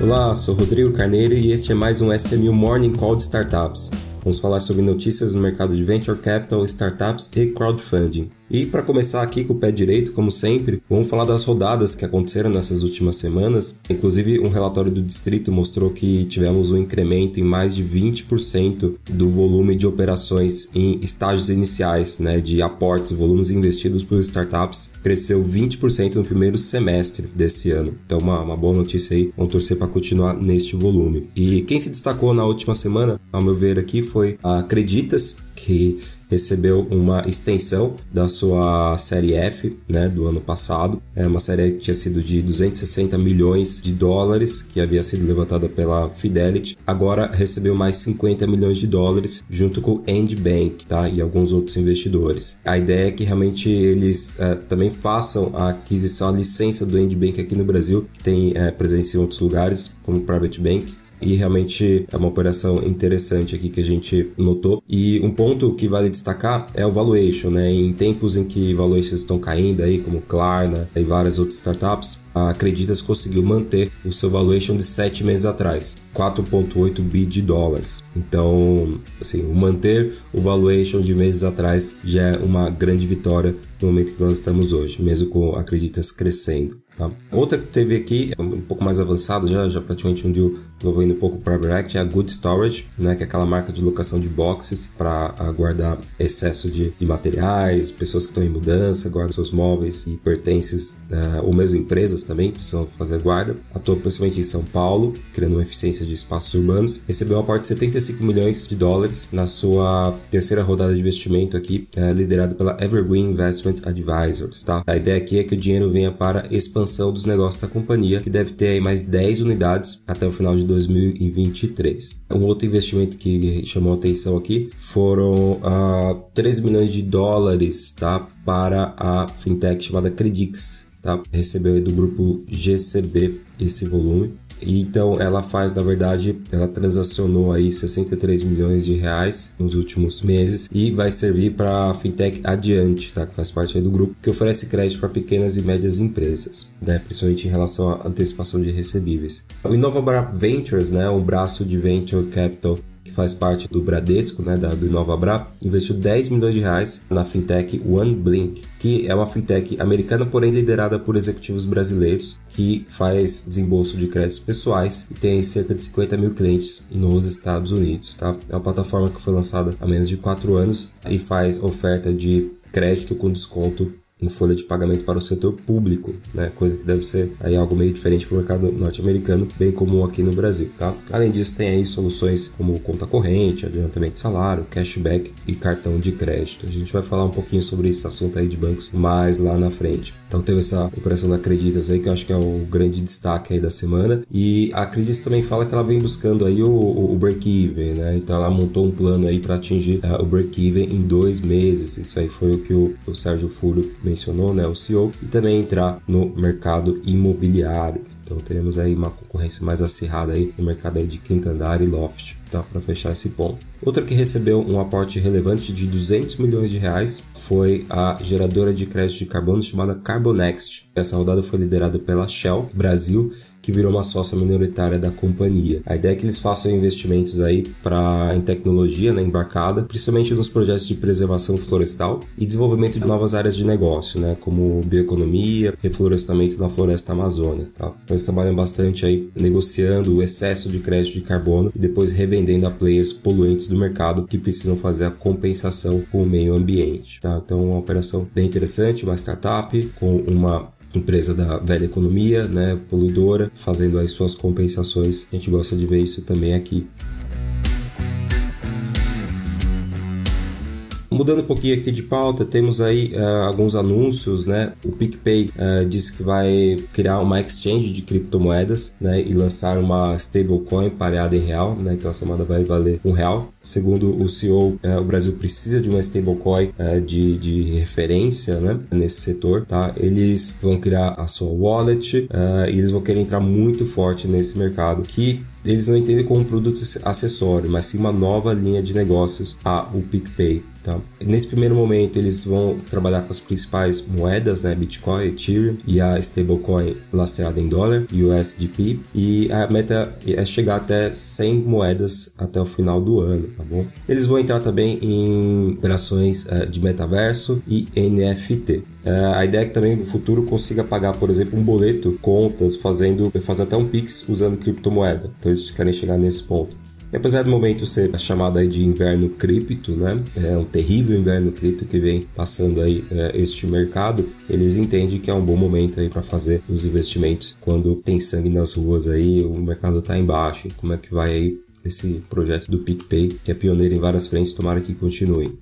Olá, sou Rodrigo Carneiro e este é mais um SMU Morning Call de Startups. Vamos falar sobre notícias no mercado de Venture Capital, Startups e Crowdfunding. E para começar aqui com o pé direito, como sempre, vamos falar das rodadas que aconteceram nessas últimas semanas. Inclusive, um relatório do distrito mostrou que tivemos um incremento em mais de 20% do volume de operações em estágios iniciais, né, de aportes, volumes investidos por startups, cresceu 20% no primeiro semestre desse ano. Então, uma, uma boa notícia aí, vamos torcer para continuar neste volume. E quem se destacou na última semana, ao meu ver aqui, foi a Acreditas, que recebeu uma extensão da sua série F, né, do ano passado. É uma série que tinha sido de 260 milhões de dólares, que havia sido levantada pela Fidelity. Agora recebeu mais 50 milhões de dólares junto com o Endbank, tá, e alguns outros investidores. A ideia é que realmente eles é, também façam a aquisição, a licença do Endbank aqui no Brasil, que tem é, presença em outros lugares, como Private Bank e realmente é uma operação interessante aqui que a gente notou. E um ponto que vale destacar é o valuation, né? Em tempos em que valuations estão caindo aí, como Klarna e várias outras startups, a Acreditas conseguiu manter o seu valuation de 7 meses atrás, 4.8 bi de dólares. Então, assim, manter o valuation de meses atrás já é uma grande vitória no momento que nós estamos hoje, mesmo com Acreditas crescendo. Tá? Outra que teve aqui, um pouco mais avançada, já, já praticamente um deal envolvendo um pouco o Private Act, é a Good Storage, né, que é aquela marca de locação de boxes para guardar excesso de, de, materiais, pessoas que estão em mudança, guardam seus móveis e pertences, uh, ou mesmo empresas também precisam fazer guarda. Atua principalmente em São Paulo, criando uma eficiência de espaços urbanos. Recebeu um aporte de 75 milhões de dólares na sua terceira rodada de investimento aqui, uh, liderado pela Evergreen Investment Advisors. Tá? A ideia aqui é que o dinheiro venha para expansão dos negócios da companhia, que deve ter aí mais 10 unidades até o final de 2023. Um outro investimento que chamou atenção aqui foram ah, 13 milhões de dólares tá, para a fintech chamada Credix. Tá? Recebeu do grupo GCB esse volume. Então ela faz, na verdade, ela transacionou aí 63 milhões de reais nos últimos meses e vai servir para a fintech Adiante, tá? Que faz parte do grupo que oferece crédito para pequenas e médias empresas, né? Principalmente em relação à antecipação de recebíveis. O Innova Ventures, né? Um braço de venture capital faz parte do Bradesco, né, da, do InovaBra, investiu 10 milhões de reais na fintech OneBlink, que é uma fintech americana, porém liderada por executivos brasileiros, que faz desembolso de créditos pessoais e tem cerca de 50 mil clientes nos Estados Unidos. Tá? É uma plataforma que foi lançada há menos de 4 anos e faz oferta de crédito com desconto em folha de pagamento para o setor público, né? Coisa que deve ser aí algo meio diferente para o mercado norte-americano, bem comum aqui no Brasil, tá? Além disso, tem aí soluções como conta corrente, adiantamento de salário, cashback e cartão de crédito. A gente vai falar um pouquinho sobre esse assunto aí de bancos mais lá na frente. Então teve essa operação da Acreditas aí que eu acho que é o grande destaque aí da semana e a Acreditas também fala que ela vem buscando aí o, o, break-even, né? Então ela montou um plano aí para atingir uh, o break-even em dois meses. Isso aí foi o que o, o Sérgio Furo mencionou, né, o CEO, e também entrar no mercado imobiliário. Então teremos aí uma concorrência mais acirrada aí no mercado aí de quinto andar e loft, tá? Para fechar esse ponto. Outra que recebeu um aporte relevante de 200 milhões de reais foi a geradora de crédito de carbono chamada Carbonext. Essa rodada foi liderada pela Shell Brasil que virou uma sócia minoritária da companhia. A ideia é que eles façam investimentos aí para em tecnologia né, embarcada, principalmente nos projetos de preservação florestal e desenvolvimento de novas áreas de negócio, né, como bioeconomia, reflorestamento na floresta amazônica. Tá? Então, eles trabalham bastante aí negociando o excesso de crédito de carbono e depois revendendo a players poluentes do mercado que precisam fazer a compensação com o meio ambiente. Tá? Então, uma operação bem interessante, uma startup com uma empresa da velha economia, né, poluidora, fazendo as suas compensações. A gente gosta de ver isso também aqui. Mudando um pouquinho aqui de pauta, temos aí uh, alguns anúncios, né? O PicPay uh, disse que vai criar uma exchange de criptomoedas, né? E lançar uma stablecoin pareada em real, né? Então essa moeda vai valer um real. Segundo o CEO, uh, eh, o Brasil precisa de uma stablecoin de, de referência, né? Nesse setor, tá? Eles vão criar a sua wallet e eles vão querer entrar muito forte nesse mercado que eles não entendem como um produto acessório, mas sim uma nova linha de negócios, a o PicPay. Tá? Nesse primeiro momento, eles vão trabalhar com as principais moedas, né? Bitcoin, Ethereum e a stablecoin lastreada em dólar, USDP. E a meta é chegar até 100 moedas até o final do ano, tá bom? Eles vão entrar também em operações uh, de metaverso e NFT. Uh, a ideia é que também no futuro consiga pagar, por exemplo, um boleto, contas, fazendo, fazer até um Pix usando criptomoeda. Então eles querem chegar nesse ponto. E apesar do momento ser chamado aí de inverno cripto, né? É um terrível inverno cripto que vem passando aí é, este mercado. Eles entendem que é um bom momento aí para fazer os investimentos quando tem sangue nas ruas aí, o mercado tá embaixo. Como é que vai aí esse projeto do PicPay, que é pioneiro em várias frentes, tomara que continue.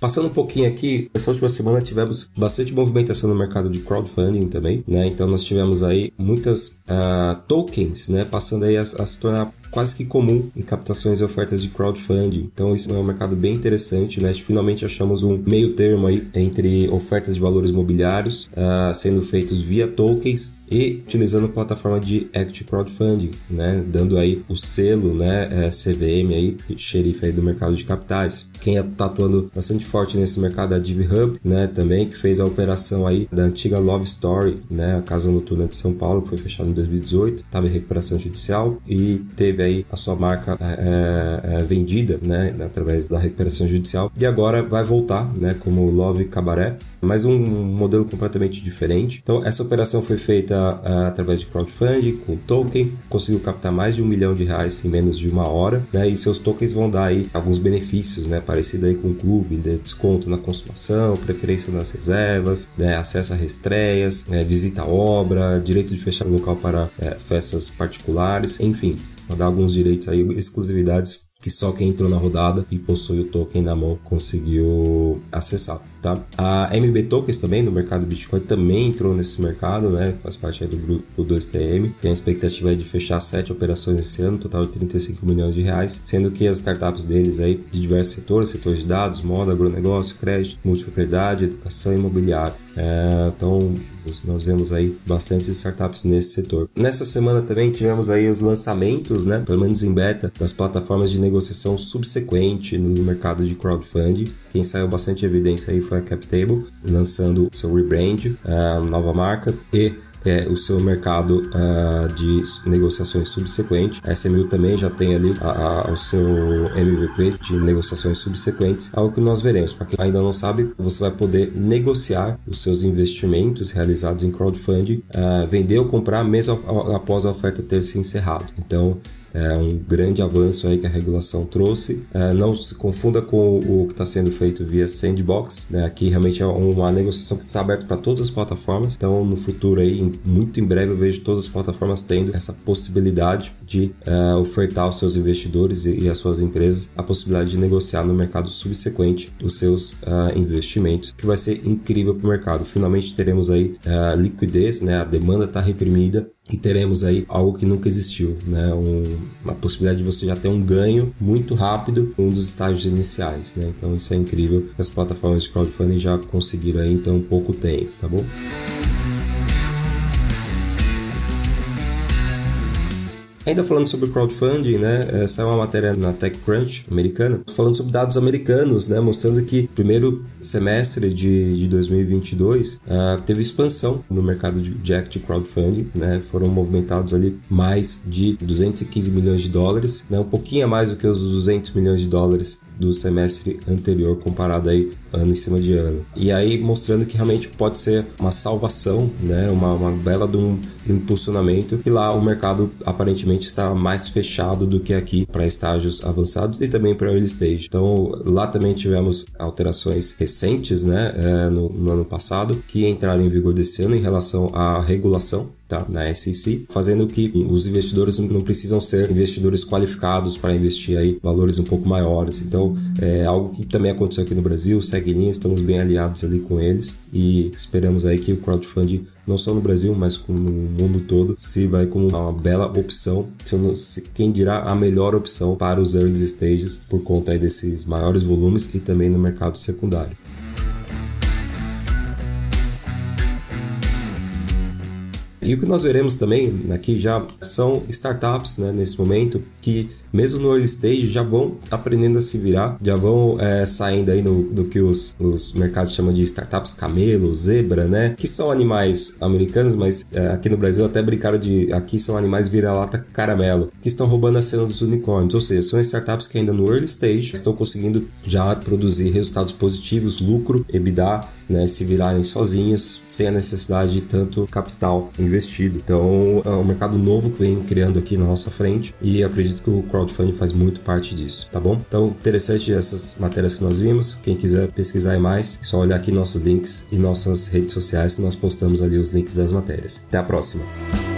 Passando um pouquinho aqui, essa última semana tivemos bastante movimentação no mercado de crowdfunding também, né? Então nós tivemos aí muitas uh, tokens, né? Passando aí a, a se tornar quase que comum em captações e ofertas de crowdfunding. Então isso é um mercado bem interessante, né? Finalmente achamos um meio termo aí entre ofertas de valores mobiliários uh, sendo feitos via tokens e utilizando plataforma de Equity Crowdfunding, né, dando aí o selo, né, é, CVM aí, xerife aí do mercado de capitais. Quem está atuando bastante forte nesse mercado é a DivHub, né, também, que fez a operação aí da antiga Love Story, né, a casa noturna de São Paulo, que foi fechada em 2018, estava em recuperação judicial e teve aí a sua marca é, é, é, vendida, né, através da recuperação judicial. E agora vai voltar, né, como Love Cabaré, mas um modelo completamente diferente. Então, essa operação foi feita através de crowdfunding, com token, conseguiu captar mais de um milhão de reais em menos de uma hora, né? E seus tokens vão dar aí alguns benefícios, né? Parecido aí com o clube, de desconto na consumação, preferência nas reservas, né? acesso a reestreias, né? visita à obra, direito de fechar o local para é, festas particulares, enfim, dar alguns direitos aí, exclusividades que só quem entrou na rodada e possui o token na mão conseguiu acessar. Tá? A MB Tokens também, no mercado Bitcoin, também entrou nesse mercado, né? faz parte do grupo 2TM. Tem a expectativa de fechar sete operações esse ano, total de 35 milhões de reais, sendo que as startups deles aí de diversos setores, setores de dados, moda, agronegócio, crédito, multipropriedade, educação e imobiliário. É, então, nós vemos aí bastante startups nesse setor. Nessa semana também tivemos aí os lançamentos, né, pelo menos em beta, das plataformas de negociação subsequente no mercado de crowdfunding. Quem saiu bastante evidência aí foi a CapTable, lançando seu rebrand, nova marca e é, o seu mercado uh, de negociações subsequente. A SMU também já tem ali a, a, o seu MVP de negociações subsequentes, algo que nós veremos. Para quem ainda não sabe, você vai poder negociar os seus investimentos realizados em crowdfunding, uh, vender ou comprar mesmo após a oferta ter se encerrado. Então, é um grande avanço aí que a regulação trouxe. É, não se confunda com o que está sendo feito via Sandbox, né? Aqui realmente é uma negociação que está aberta para todas as plataformas. Então, no futuro aí, muito em breve, eu vejo todas as plataformas tendo essa possibilidade de é, ofertar aos seus investidores e, às suas empresas a possibilidade de negociar no mercado subsequente os seus uh, investimentos, que vai ser incrível para o mercado. Finalmente teremos aí uh, liquidez, né? A demanda está reprimida e teremos aí algo que nunca existiu, né? Um, uma possibilidade de você já ter um ganho muito rápido um dos estágios iniciais, né? Então isso é incrível. As plataformas de crowdfunding já conseguiram aí então pouco tempo, tá bom? Ainda falando sobre crowdfunding, né? Essa é uma matéria na TechCrunch americana, falando sobre dados americanos, né? Mostrando que primeiro semestre de, de 2022 uh, ah, teve expansão no mercado de, de crowdfunding, né? Foram movimentados ali mais de 215 milhões de dólares, né? Um pouquinho a mais do que os 200 milhões de dólares do semestre anterior comparado aí ano em cima de ano. E aí mostrando que realmente pode ser uma salvação, né? Uma, uma bela de um, de um impulsionamento e lá o mercado aparentemente está mais fechado do que aqui para estágios avançados e também para early stage. Então lá também tivemos alterações recentes, né? É, no, no ano passado que entraram em vigor desse ano em relação à regulação tá? na SEC, fazendo que os investidores não precisam ser investidores qualificados para investir aí valores um pouco maiores. Então, é algo que também aconteceu aqui no Brasil, segue linha, estamos bem aliados ali com eles e esperamos aí que o crowdfunding não só no Brasil, mas no mundo todo, sirva como uma bela opção, se quem dirá a melhor opção para os early stages por conta desses maiores volumes e também no mercado secundário. E o que nós veremos também aqui já são startups né, nesse momento que mesmo no early stage, já vão aprendendo a se virar, já vão é, saindo aí no, do que os, os mercados chamam de startups camelo, zebra, né? Que são animais americanos, mas é, aqui no Brasil até brincaram de aqui são animais vira-lata caramelo, que estão roubando a cena dos unicórnios, ou seja, são startups que ainda no early stage estão conseguindo já produzir resultados positivos, lucro, EBITDA, né, se virarem sozinhas, sem a necessidade de tanto capital investido. Então, é um mercado novo que vem criando aqui na nossa frente e acredito que o crowdfunding faz muito parte disso, tá bom? Então, interessante essas matérias que nós vimos. Quem quiser pesquisar mais, é só olhar aqui nossos links e nossas redes sociais, nós postamos ali os links das matérias. Até a próxima!